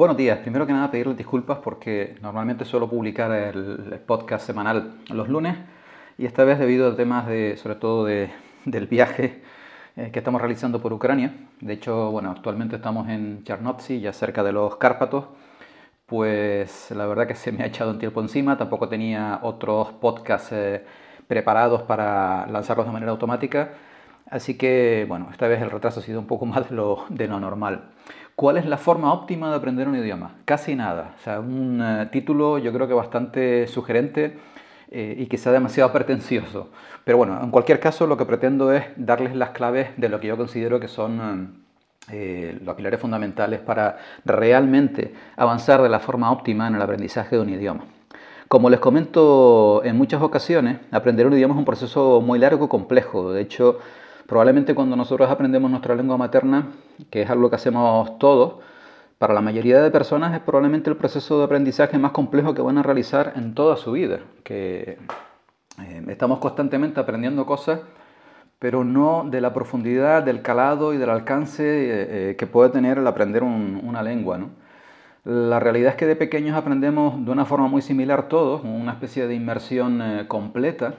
Buenos días. Primero que nada, pedirles disculpas porque normalmente suelo publicar el podcast semanal los lunes y esta vez debido a temas de, sobre todo de, del viaje eh, que estamos realizando por Ucrania. De hecho, bueno, actualmente estamos en Chernovtsi, ya cerca de los Cárpatos. Pues la verdad que se me ha echado un tiempo encima. Tampoco tenía otros podcasts eh, preparados para lanzarlos de manera automática. Así que, bueno, esta vez el retraso ha sido un poco más de lo, normal. ¿Cuál es la forma óptima de aprender un idioma? Casi nada. O sea, un eh, título yo creo que bastante sugerente eh, y quizá demasiado pretencioso. Pero bueno, en cualquier caso lo que pretendo es darles las claves de lo que yo considero que son eh, los pilares fundamentales para realmente avanzar de la forma óptima en el aprendizaje de un idioma. Como les comento en muchas ocasiones, aprender un idioma es un proceso muy largo y complejo. De hecho, Probablemente cuando nosotros aprendemos nuestra lengua materna, que es algo que hacemos todos, para la mayoría de personas es probablemente el proceso de aprendizaje más complejo que van a realizar en toda su vida, que eh, estamos constantemente aprendiendo cosas, pero no de la profundidad, del calado y del alcance eh, eh, que puede tener el aprender una lengua. La realidad es que de pequeños aprendemos de una forma muy similar todos, una especie de inmersión completa,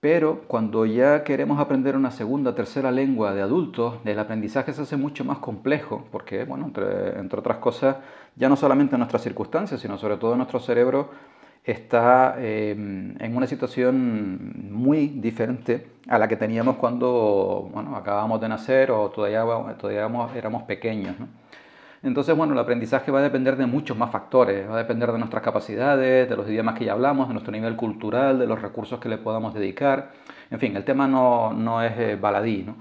pero cuando ya queremos aprender una segunda, tercera lengua de adultos, el aprendizaje se hace mucho más complejo, porque, bueno, entre, otras cosas, ya no solamente nuestras circunstancias, sino sobre todo nuestro cerebro está em, en una situación muy diferente a la que teníamos cuando bueno, acabábamos de nacer o todavía, todavía éramos pequeños. ¿no? Entonces, bueno, el aprendizaje va a depender de muchos más factores, va a depender de nuestras capacidades, de los idiomas que ya hablamos, de nuestro nivel cultural, de los recursos que le podamos dedicar. En fin, el tema no, no es eh, baladí, ¿no?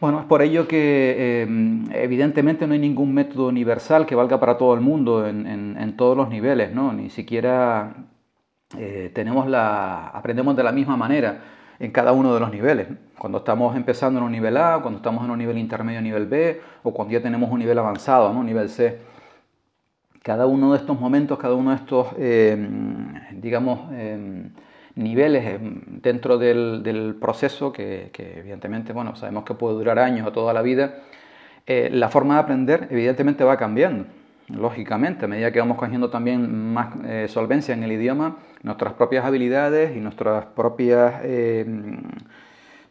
Bueno, es por ello que em, evidentemente no hay ningún método universal que valga para todo el mundo en, en, todos los niveles, ¿no? Ni siquiera eh, tenemos la, aprendemos de la misma manera en cada uno de los niveles. Cuando estamos empezando en un nivel A, cuando estamos en un nivel intermedio, nivel B, o cuando ya tenemos un nivel avanzado, ¿no? nivel C. Cada uno de estos momentos, cada uno de estos, eh, digamos, eh, niveles eh, dentro del, proceso, que, que, evidentemente, bueno, sabemos que puede durar años o toda la vida, la forma de aprender evidentemente va cambiando lógicamente, a medida que vamos cogiendo también más eh, solvencia en el idioma, nuestras propias habilidades y nuestras propias eh,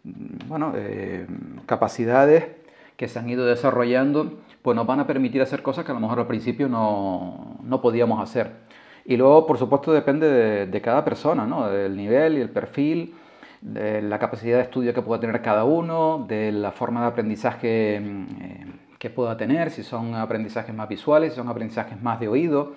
bueno, eh, capacidades que se han ido desarrollando, pues nos van a permitir hacer cosas que a lo mejor al principio no, no podíamos hacer. Y luego, por supuesto, depende de, de, cada persona, ¿no? del nivel y el perfil, de la capacidad de estudio que pueda tener cada uno, de la forma de aprendizaje que pueda tener, si son aprendizajes más visuales, si son aprendizajes más de oído.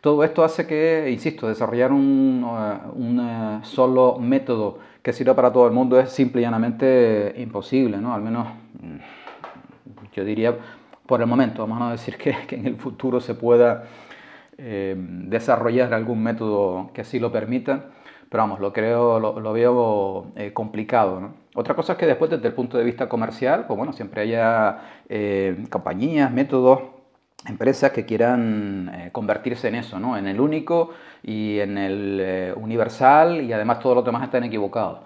Todo esto hace que, insisto, desarrollar un, uh, solo método que sirva para todo el mundo es simple y llanamente imposible, ¿no? Al menos mm, yo diría por el momento, vamos a decir que, en el futuro se pueda eh, desarrollar algún método que así lo permita, pero vamos, lo creo, lo, veo eh, complicado. Otra cosa es que después desde el punto de vista comercial, pues bueno, siempre haya eh, compañías, métodos, empresas que quieran eh, convertirse en eso. En el único y en el universal y además todos los demás están equivocados.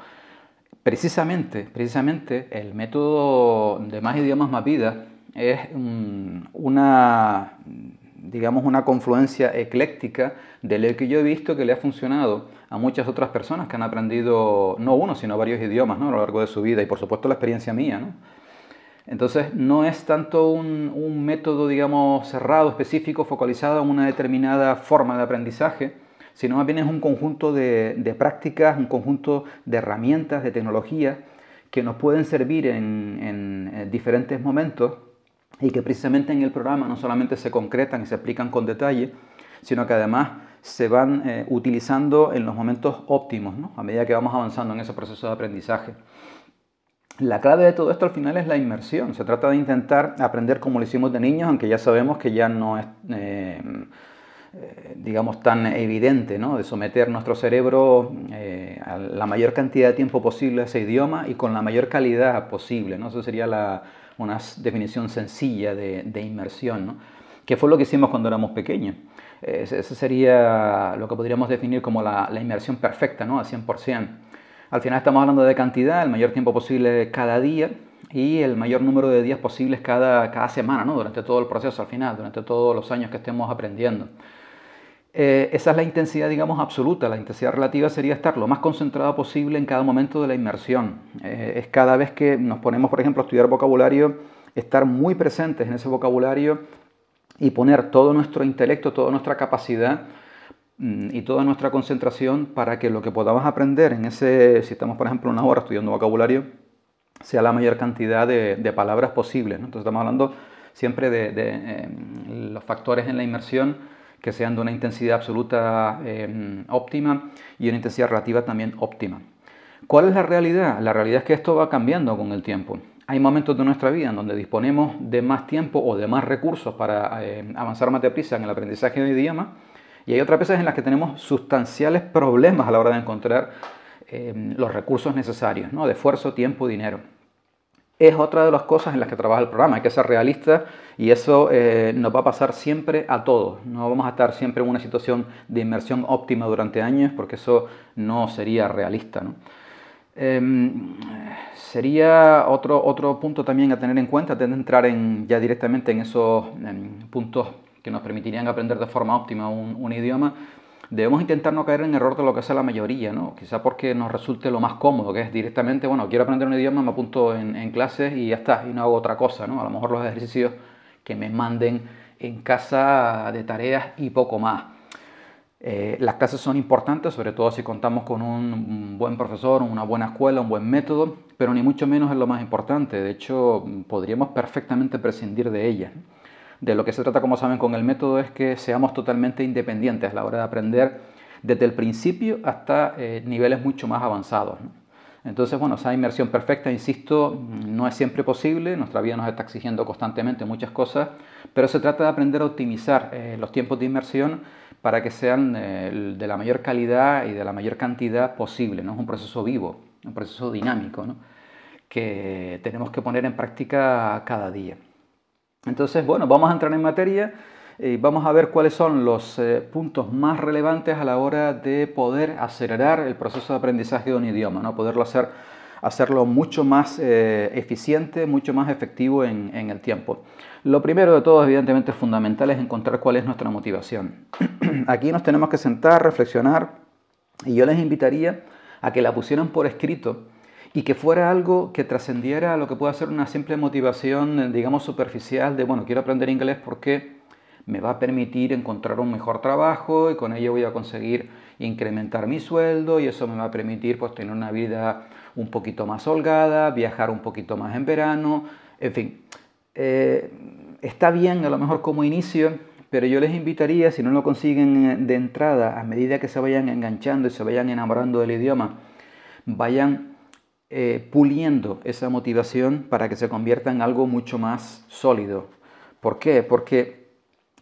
Precisamente, precisamente el método de más idiomas más vida es una, digamos, una confluencia ecléctica de lo que yo he visto que le ha funcionado a muchas otras personas que han aprendido no uno, sino varios idiomas ¿no? a lo largo de su vida y por supuesto la experiencia mía. ¿no? Entonces no es tanto un, método, digamos, cerrado, específico, focalizado en una determinada forma de aprendizaje, sino más bien es un conjunto de, prácticas, un conjunto de herramientas, de tecnologías que nos pueden servir en, en diferentes momentos y que precisamente en el programa no solamente se concretan y se explican con detalle, sino que además se van eh, utilizando en los momentos óptimos, a medida que vamos avanzando en ese proceso de aprendizaje. La clave de todo esto al final es la inmersión. Se trata de intentar aprender como lo hicimos de niños, aunque ya sabemos que ya no es, eh, eh, digamos, tan evidente, ¿no? De someter nuestro cerebro a la mayor cantidad de tiempo posible a ese idioma y con la mayor calidad posible, ¿no? Eso sería la, una definición sencilla de, inmersión, ¿no? Que fue lo que hicimos cuando éramos pequeños. Ese sería lo que podríamos definir como la, inmersión perfecta, ¿no? Al 100%. Al final estamos hablando de cantidad, el mayor tiempo posible cada día, y el mayor número de días posibles cada, cada semana, ¿no? durante todo el proceso al final, durante todos los años que estemos aprendiendo. Eh, esa es la intensidad, digamos, absoluta. La intensidad relativa sería estar lo más concentrado posible en cada momento de la inmersión. Eh, es cada vez que nos ponemos, por ejemplo, a estudiar vocabulario, estar muy presentes en ese vocabulario y poner todo nuestro intelecto, toda nuestra capacidad mm, y toda nuestra concentración para que lo que podamos aprender en ese, si estamos, por ejemplo, una hora estudiando vocabulario, sea la mayor cantidad de, palabras posibles. Entonces estamos hablando siempre de, eh, los factores en la inmersión que sean de una intensidad absoluta eh, óptima y una intensidad relativa también óptima. ¿Cuál es la realidad? La realidad es que esto va cambiando con el tiempo. Hay momentos de nuestra vida en donde disponemos de más tiempo o de más recursos para eh, avanzar más deprisa en el aprendizaje de idioma y hay otras veces en las que tenemos sustanciales problemas a la hora de encontrar eh, los recursos necesarios, ¿no? de esfuerzo, tiempo, dinero es otra de las cosas en las que trabaja el programa. Hay que ser realista y eso eh, nos va a pasar siempre a todos. No vamos a estar siempre en una situación de inmersión óptima durante años porque eso no sería realista. Em, sería otro, otro punto también a tener en cuenta, antes de entrar en, ya directamente en esos puntos que nos permitirían aprender de forma óptima un idioma, debemos intentar no caer en el error de lo que hace la mayoría, ¿no? Quizá porque nos resulte lo más cómodo, que es directamente, bueno, quiero aprender un idioma, me apunto en, clases y ya está, y no hago otra cosa, ¿no? A lo mejor los ejercicios que me manden en casa de tareas y poco más. Eh, las clases son importantes, sobre todo si contamos con un, buen profesor, una buena escuela, un buen método, pero ni mucho menos es lo más importante. De hecho, podríamos perfectamente prescindir de ellas. De lo que se trata, como saben, con el método es que seamos totalmente independientes a la hora de aprender desde el principio hasta eh, niveles mucho más avanzados. Entonces, bueno, esa inmersión perfecta, insisto, no es siempre posible, nuestra vida nos está exigiendo constantemente muchas cosas, pero se trata de aprender a optimizar eh, los tiempos de inmersión para que sean eh, de la mayor calidad y de la mayor cantidad posible. ¿no? Es un proceso vivo, un proceso dinámico, que tenemos que poner en práctica cada día. Entonces, bueno, vamos a entrar en materia y vamos a ver cuáles son los eh, puntos más relevantes a la hora de poder acelerar el proceso de aprendizaje de un idioma, ¿no? poderlo hacer, hacerlo mucho más eh, eficiente, mucho más efectivo en, en, el tiempo. Lo primero de todo, evidentemente, fundamental es encontrar cuál es nuestra motivación. Aquí nos tenemos que sentar, reflexionar y yo les invitaría a que la pusieran por escrito y que fuera algo que trascendiera a lo que pueda ser una simple motivación, digamos, superficial de, bueno, quiero aprender inglés porque me va a permitir encontrar un mejor trabajo y con ello voy a conseguir incrementar mi sueldo y eso me va a permitir pues tener una vida un poquito más holgada, viajar un poquito más en verano, en fin. Eh, está bien a lo mejor como inicio, pero yo les invitaría, si no lo consiguen de entrada, a medida que se vayan enganchando y se vayan enamorando del idioma, vayan eh, puliendo esa motivación para que se convierta en algo mucho más sólido. ¿Por qué? Porque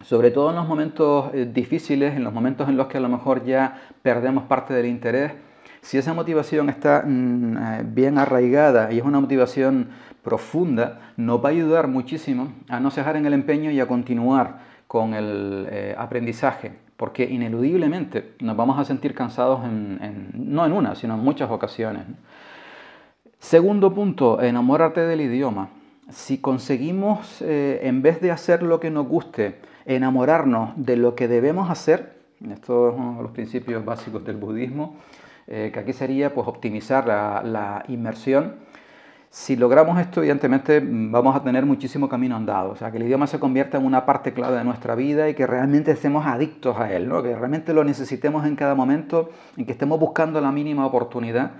sobre todo en los momentos eh, difíciles, en los momentos en los que a lo mejor ya perdemos parte del interés, si esa motivación está mm, eh, bien arraigada y es una motivación profunda, nos va a ayudar muchísimo a no cejar en el empeño y a continuar con el aprendizaje, porque ineludiblemente nos vamos a sentir cansados no en una, sino en muchas ocasiones. Segundo punto, enamórate del idioma. Si conseguimos, eh, en vez de hacer lo que nos guste, enamorarnos de lo que debemos hacer, estos son los principios básicos del budismo, eh, que aquí sería pues, optimizar la, la, inmersión. Si logramos esto, evidentemente vamos a tener muchísimo camino andado, o sea, que el idioma se convierta en una parte clave de nuestra vida y que realmente estemos adictos a él, ¿no? que realmente lo necesitemos en cada momento y que estemos buscando la mínima oportunidad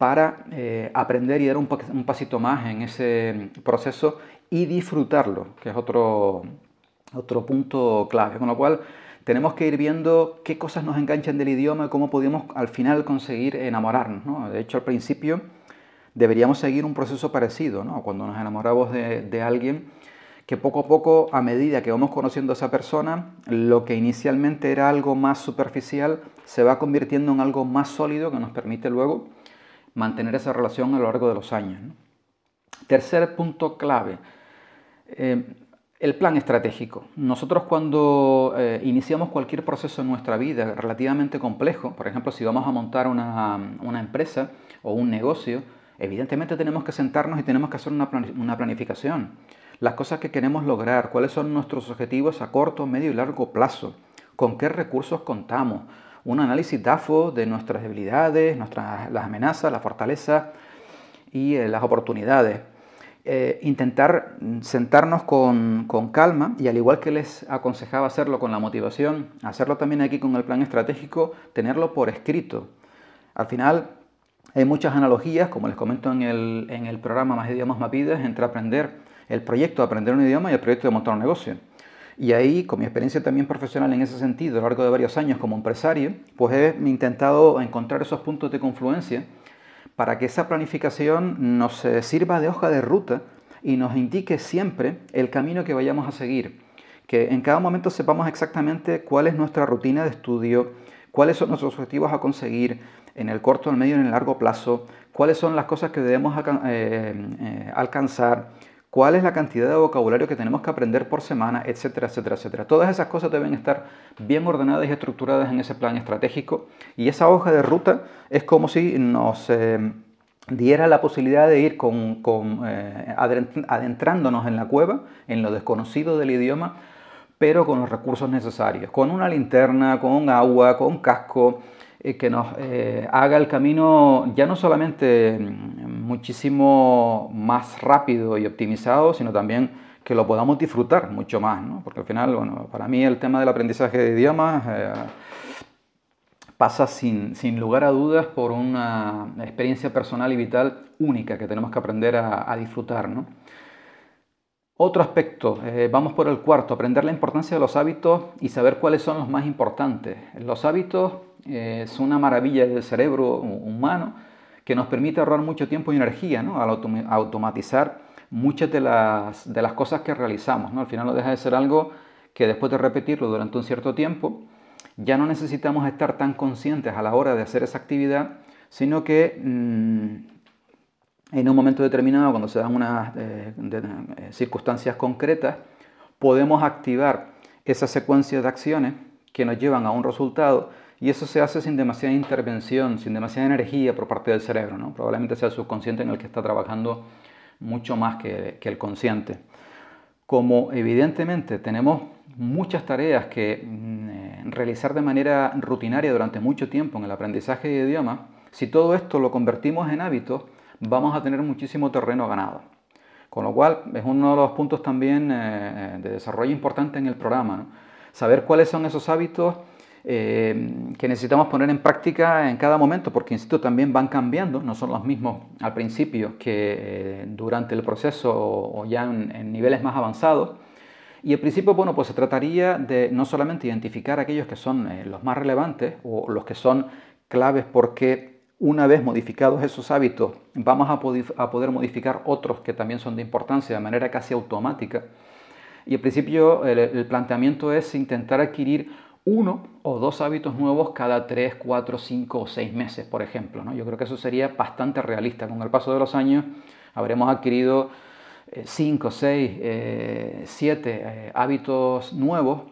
para eh, aprender y dar un, pasito más en ese proceso y disfrutarlo, que es otro, otro punto clave. Con lo cual, tenemos que ir viendo qué cosas nos enganchan del idioma y cómo podemos al final conseguir enamorarnos. De hecho, al principio deberíamos seguir un proceso parecido, cuando nos enamoramos de, de, alguien, que poco a poco, a medida que vamos conociendo a esa persona, lo que inicialmente era algo más superficial se va convirtiendo en algo más sólido que nos permite luego mantener esa relación a lo largo de los años. Tercer punto clave, eh, el plan estratégico. Nosotros cuando eh, iniciamos cualquier proceso en nuestra vida relativamente complejo, por ejemplo, si vamos a montar una, empresa o un negocio, Evidentemente tenemos que sentarnos y tenemos que hacer una, planificación. Las cosas que queremos lograr, cuáles son nuestros objetivos a corto, medio y largo plazo, con qué recursos contamos, un análisis DAFO de nuestras debilidades, nuestras, las amenazas, las fortalezas y eh, las oportunidades. Eh, intentar sentarnos con, con, calma y al igual que les aconsejaba hacerlo con la motivación, hacerlo también aquí con el plan estratégico, tenerlo por escrito. Al final hay muchas analogías, como les comento en el, en el programa Más idiomas, más vidas, entre aprender el proyecto de aprender un idioma y el proyecto de montar un negocio. Y ahí, con mi experiencia también profesional en ese sentido, a lo largo de varios años como empresario, pues he intentado encontrar esos puntos de confluencia para que esa planificación nos eh, sirva de hoja de ruta y nos indique siempre el camino que vayamos a seguir. Que en cada momento sepamos exactamente cuál es nuestra rutina de estudio, cuáles son nuestros objetivos a conseguir, en el corto, el medio y en el largo plazo, cuáles son las cosas que debemos eh, eh, alcanzar, cuál es la cantidad de vocabulario que tenemos que aprender por semana, etcétera, etcétera, etcétera. Todas esas cosas deben estar bien ordenadas y estructuradas en ese plan estratégico y esa hoja de ruta es como si nos eh, diera la posibilidad de ir con, adentrándonos en la cueva, en lo desconocido del idioma, pero con los recursos necesarios, con una linterna, con agua, con casco, eh, que nos eh, haga el camino ya no solamente mm, muchísimo más rápido y optimizado, sino también que lo podamos disfrutar mucho más, ¿no? porque al final, bueno, para mí el tema del aprendizaje de idiomas eh, pasa sin, sin, lugar a dudas por una experiencia personal y vital única que tenemos que aprender a, a disfrutar. ¿no? Otro aspecto, vamos por el cuarto, aprender la importancia de los hábitos y saber cuáles son los más importantes. Los hábitos es una maravilla del cerebro humano que nos permite ahorrar mucho tiempo y energía ¿no? al automatizar muchas de las, de las cosas que realizamos. ¿no? Al final no deja de ser algo que después de repetirlo durante un cierto tiempo, ya no necesitamos estar tan conscientes a la hora de hacer esa actividad, sino que mm, en un momento determinado, cuando se dan unas eh, eh, circunstancias concretas, podemos activar esa secuencia de acciones que nos llevan a un resultado y eso se hace sin demasiada intervención, sin demasiada energía por parte del cerebro. ¿no? Probablemente sea el subconsciente en el que está trabajando mucho más que, el consciente. Como evidentemente tenemos muchas tareas que mm, eh, realizar de manera rutinaria durante mucho tiempo en el aprendizaje de idiomas, si todo esto lo convertimos en hábitos, vamos a tener muchísimo terreno ganado. Con lo cual es uno de los puntos también eh, de desarrollo importante en el programa. Saber cuáles son esos hábitos eh, que necesitamos poner en práctica en cada momento, porque, insisto, también van cambiando, no son los mismos al principio que eh, durante el proceso o, ya en, niveles más avanzados. Y al principio, bueno, pues se trataría de no solamente identificar aquellos que son eh, los más relevantes o los que son claves porque una vez modificados esos hábitos vamos a, poder modificar otros que también son de importancia de manera casi automática. Y al principio el planteamiento es intentar adquirir uno o dos hábitos nuevos cada tres, cuatro, cinco o seis meses, por ejemplo. ¿no? Yo creo que eso sería bastante realista. Con el paso de los años habremos adquirido eh, cinco, seis, eh, siete eh, hábitos nuevos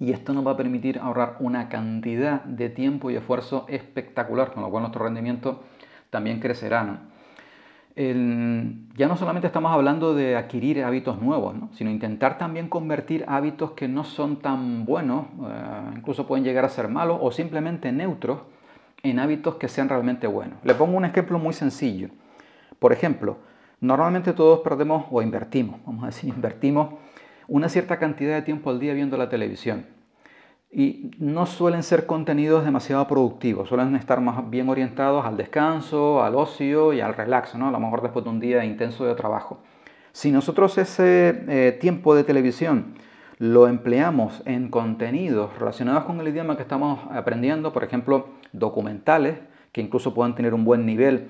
y esto nos va a permitir ahorrar una cantidad de tiempo y esfuerzo espectacular, con lo cual nuestro rendimiento también crecerá ya no solamente estamos hablando de adquirir hábitos nuevos, sino intentar también convertir hábitos que no son tan buenos, eh, incluso pueden llegar a ser malos o simplemente neutros, en hábitos que sean realmente buenos. Le pongo un ejemplo muy sencillo. Por ejemplo, normalmente todos perdemos o invertimos, vamos a decir, invertimos una cierta cantidad de tiempo al día viendo la televisión y no suelen ser contenidos demasiado productivos, suelen estar más bien orientados al descanso, al ocio y al relax, ¿no? a lo mejor después de un día intenso de trabajo. Si nosotros ese eh, tiempo de televisión lo empleamos en contenidos relacionados con el idioma que estamos aprendiendo, por ejemplo, documentales, que incluso puedan tener un buen nivel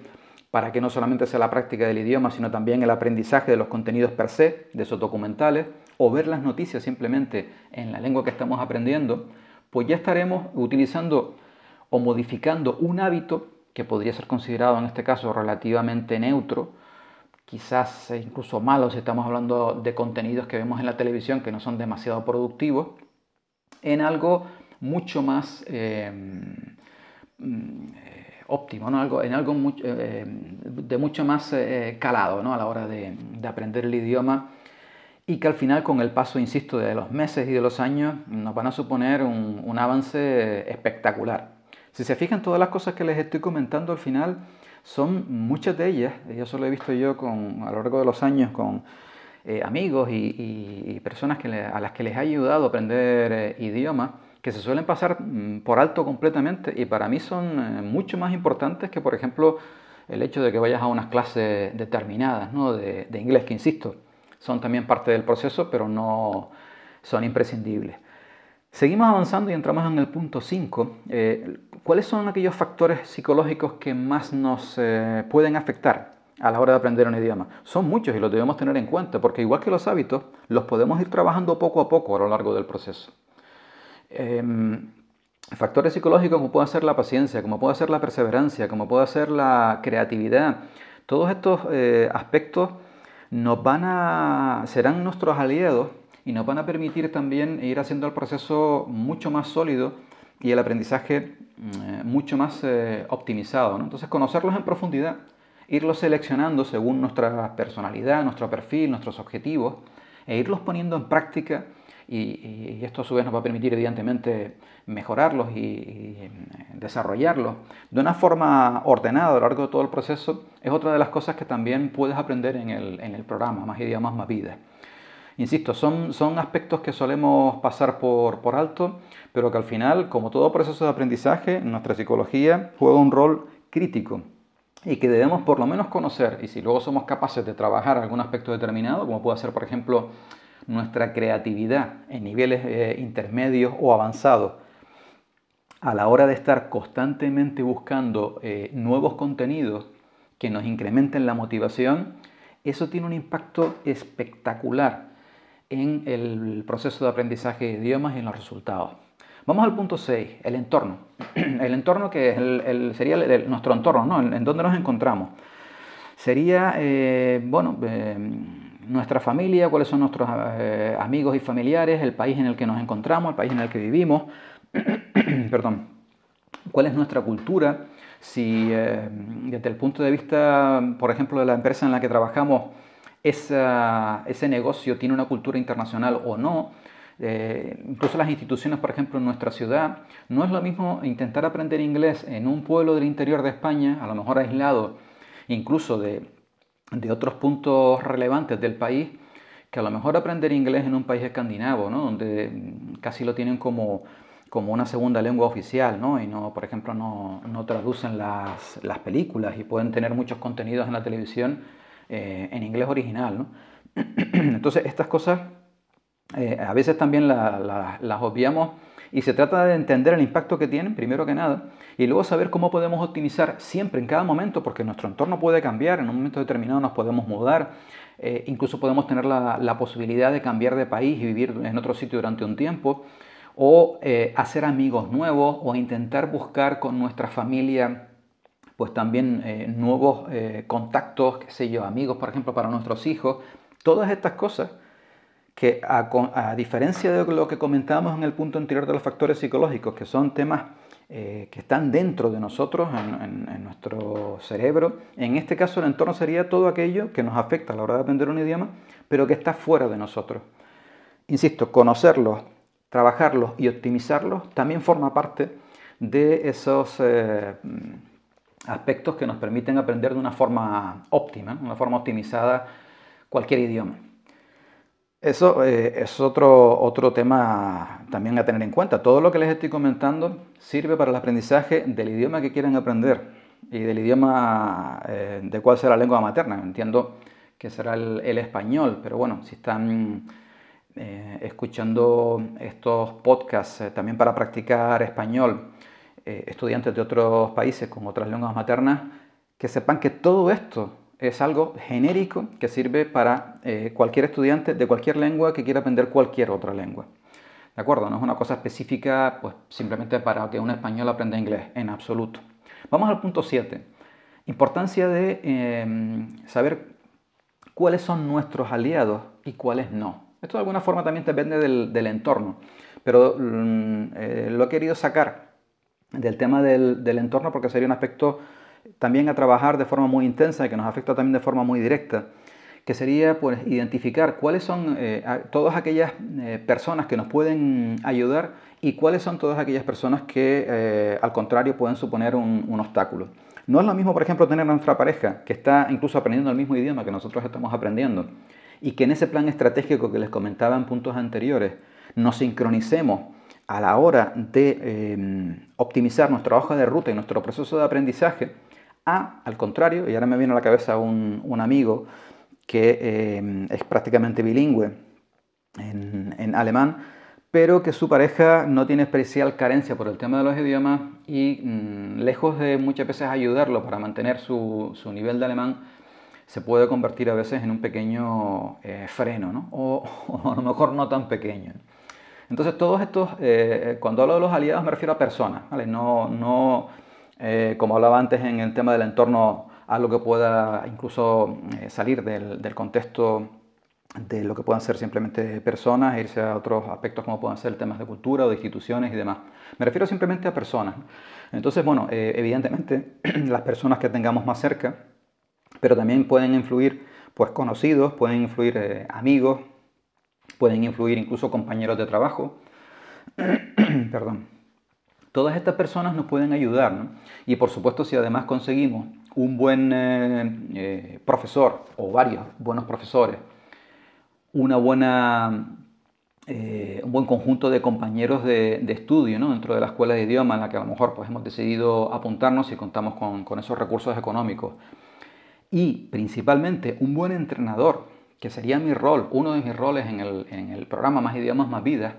para que no solamente sea la práctica del idioma, sino también el aprendizaje de los contenidos per se, de esos documentales, o ver las noticias simplemente en la lengua que estamos aprendiendo, pues ya estaremos utilizando o modificando un hábito que podría ser considerado en este caso relativamente neutro, quizás incluso malo si estamos hablando de contenidos que vemos en la televisión que no son demasiado productivos, en algo mucho más eh, mm, óptimo, ¿no? algo, en algo de mucho más calado ¿no? a la hora de, aprender el idioma y que al final con el paso, insisto, de los meses y de los años nos van a suponer un, avance espectacular. Si se fijan todas las cosas que les estoy comentando al final, son muchas de ellas, y eso lo he visto yo con, a lo largo de los años con eh, amigos y, personas que a las que les ha ayudado a aprender eh, idiomas, que se suelen pasar mm, por alto completamente y para mí son eh, mucho más importantes que, por ejemplo, el hecho de que vayas a unas clases determinadas ¿no? de, de inglés, que insisto, son también parte del proceso, pero no son imprescindibles. Seguimos avanzando y entramos en el punto 5. Eh, ¿Cuáles son aquellos factores psicológicos que más nos eh, pueden afectar a la hora de aprender un idioma? Son muchos y los debemos tener en cuenta porque igual que los hábitos, los podemos ir trabajando poco a poco a lo largo del proceso. Em, factores psicológicos como puede ser la paciencia, como puede ser la perseverancia, como puede ser la creatividad, todos estos eh, aspectos nos van a, serán nuestros aliados y nos van a permitir también ir haciendo el proceso mucho más sólido y el aprendizaje eh, mucho más eh, optimizado. Entonces, conocerlos en profundidad, irlos seleccionando según nuestra personalidad, nuestro perfil, nuestros objetivos, e irlos poniendo en práctica y, esto a su vez nos va a permitir evidentemente mejorarlos y, mm, desarrollarlos de una forma ordenada a lo largo de todo el proceso es otra de las cosas que también puedes aprender en el, en el programa Más idiomas, más vida. Insisto, son, son aspectos que solemos pasar por, por alto, pero que al final, como todo proceso de aprendizaje, nuestra psicología juega un rol crítico y que debemos por lo menos conocer y si luego somos capaces de trabajar algún aspecto determinado, como puede ser por ejemplo nuestra creatividad en niveles eh, intermedios o avanzados, a la hora de estar constantemente buscando eh, nuevos contenidos que nos incrementen la motivación, eso tiene un impacto espectacular en el proceso de aprendizaje de idiomas y en los resultados. Vamos al punto 6, el entorno. El entorno que es sería nuestro entorno, ¿no? en, donde nos encontramos. Sería, eh, bueno, nuestra familia, cuáles son nuestros eh, amigos y familiares, el país en el que nos encontramos, el país en el que vivimos, perdón, cuál es nuestra cultura, si desde el punto de vista, por ejemplo, de la empresa en la que trabajamos, ese negocio tiene una cultura internacional o no. Eh, incluso las instituciones, por ejemplo, en nuestra ciudad, no es lo mismo intentar aprender inglés en un pueblo del interior de España, a lo mejor aislado, incluso de, de otros puntos relevantes del país, que a lo mejor aprender inglés en un país escandinavo, ¿no? donde casi lo tienen como, como una segunda lengua oficial, ¿no? y no, por ejemplo, no, no traducen las, las películas y pueden tener muchos contenidos en la televisión eh, en inglés original. Entonces, estas cosas eh, a veces también las obviamos y se trata de entender el impacto que tienen, primero que nada, y luego saber cómo podemos optimizar siempre, en cada momento, porque nuestro entorno puede cambiar, en un momento determinado nos podemos mudar, eh, incluso podemos tener la, posibilidad de cambiar de país y vivir en otro sitio durante un tiempo, o hacer amigos nuevos, o intentar buscar con nuestra familia pues también eh, nuevos eh, contactos, qué sé yo, amigos, por ejemplo, para nuestros hijos. Todas estas cosas que a, diferencia de lo que comentábamos en el punto anterior de los factores psicológicos, que son temas eh, que están dentro de nosotros, en, nuestro cerebro, en este caso el entorno sería todo aquello que nos afecta a la hora de aprender un idioma, pero que está fuera de nosotros. Insisto, conocerlos, trabajarlos y optimizarlos también forma parte de esos aspectos que nos permiten aprender de una forma óptima, una forma optimizada cualquier idioma. Eso eh, es otro, otro tema también a tener en cuenta. Todo lo que les estoy comentando sirve para el aprendizaje del idioma que quieran aprender y del idioma eh, de cuál será la lengua materna. Entiendo que será el, español, pero bueno, si están eh, escuchando estos podcasts también para practicar español, estudiantes de otros países con otras lenguas maternas, que sepan que todo esto es algo genérico que sirve para eh, cualquier estudiante de cualquier lengua que quiera aprender cualquier otra lengua. ¿De acuerdo? No es una cosa específica pues, simplemente para que un español aprenda inglés, en absoluto. Vamos al punto 7. Importancia de em, saber cuáles son nuestros aliados y cuáles no. Esto de alguna forma también depende del, entorno, pero mm, eh, lo he querido sacar del tema del, del, entorno porque sería un aspecto también a trabajar de forma muy intensa y que nos afecta también de forma muy directa, que sería pues, identificar cuáles son eh, todas aquellas eh, personas que nos pueden ayudar y cuáles son todas aquellas personas que eh, al contrario pueden suponer un, un, obstáculo. No es lo mismo, por ejemplo, tener a nuestra pareja que está incluso aprendiendo el mismo idioma que nosotros estamos aprendiendo y que en ese plan estratégico que les comentaba en puntos anteriores nos sincronicemos a la hora de optimizar nuestra hoja de ruta y nuestro proceso de aprendizaje, a, al contrario, y ahora me viene a la cabeza un, un amigo que eh, es prácticamente bilingüe en, alemán, pero que su pareja no tiene especial carencia por el tema de los idiomas y mm, lejos de muchas veces ayudarlo para mantener su, nivel de alemán, se puede convertir a veces en un pequeño eh, freno, ¿no? o, a lo mejor no tan pequeño. Entonces todos estos, eh, cuando hablo de los aliados me refiero a personas, ¿vale? no, no como hablaba antes en el tema del entorno algo que pueda incluso eh, salir del, contexto de lo que puedan ser simplemente personas irse a otros aspectos como puedan ser temas de cultura o de instituciones y demás. Me refiero simplemente a personas. Entonces, bueno, eh, evidentemente las personas que tengamos más cerca, pero también pueden influir pues conocidos, pueden influir eh, amigos, pueden influir incluso compañeros de trabajo. Perdón. Todas estas personas nos pueden ayudar, ¿no? Y por supuesto, si además conseguimos un buen eh, eh, profesor o varios buenos profesores, una buena, eh, un buen conjunto de compañeros de, estudio ¿no? dentro de la escuela de idioma en la que a lo mejor pues, hemos decidido apuntarnos y contamos con, esos recursos económicos. Y principalmente un buen entrenador, que sería mi rol, uno de mis roles en el, en el programa Más Idiomas, Más Vidas,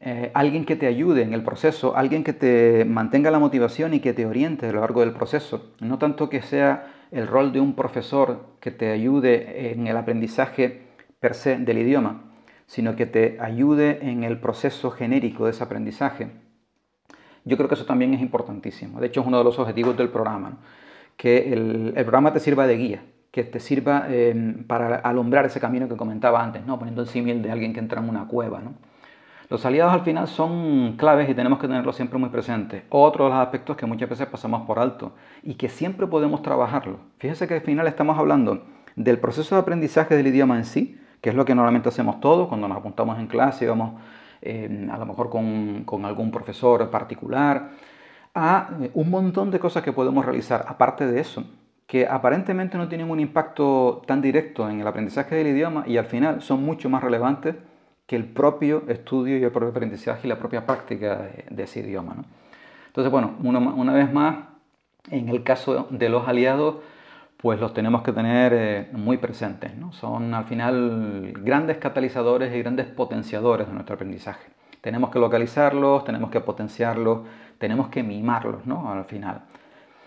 eh, alguien que te ayude en el proceso, alguien que te mantenga la motivación y que te oriente a lo largo del proceso. No tanto que sea el rol de un profesor que te ayude en el aprendizaje per se del idioma, sino que te ayude en el proceso genérico de ese aprendizaje. Yo creo que eso también es importantísimo. De hecho, es uno de los objetivos del programa, que el, programa te sirva de guía, que te sirva eh, para alumbrar ese camino que comentaba antes, ¿no? poniendo el símil de alguien que entra en una cueva. ¿no? Los aliados al final son claves y tenemos que tenerlos siempre muy presentes. Otro de los aspectos que muchas veces pasamos por alto y que siempre podemos trabajarlo. Fíjese que al final estamos hablando del proceso de aprendizaje del idioma en sí, que es lo que normalmente hacemos todos cuando nos apuntamos en clase y vamos eh, a lo mejor con, con algún profesor particular, a eh, un montón de cosas que podemos realizar aparte de eso, que aparentemente no tienen un impacto tan directo en el aprendizaje del idioma y al final son mucho más relevantes que el propio estudio y el propio aprendizaje y la propia práctica de, ese idioma. Entonces, bueno, una, vez más, en el caso de los aliados, pues los tenemos que tener eh, muy presentes. ¿no? Son al final grandes catalizadores y grandes potenciadores de nuestro aprendizaje. Tenemos que localizarlos, tenemos que potenciarlos, tenemos que mimarlos ¿no? al final.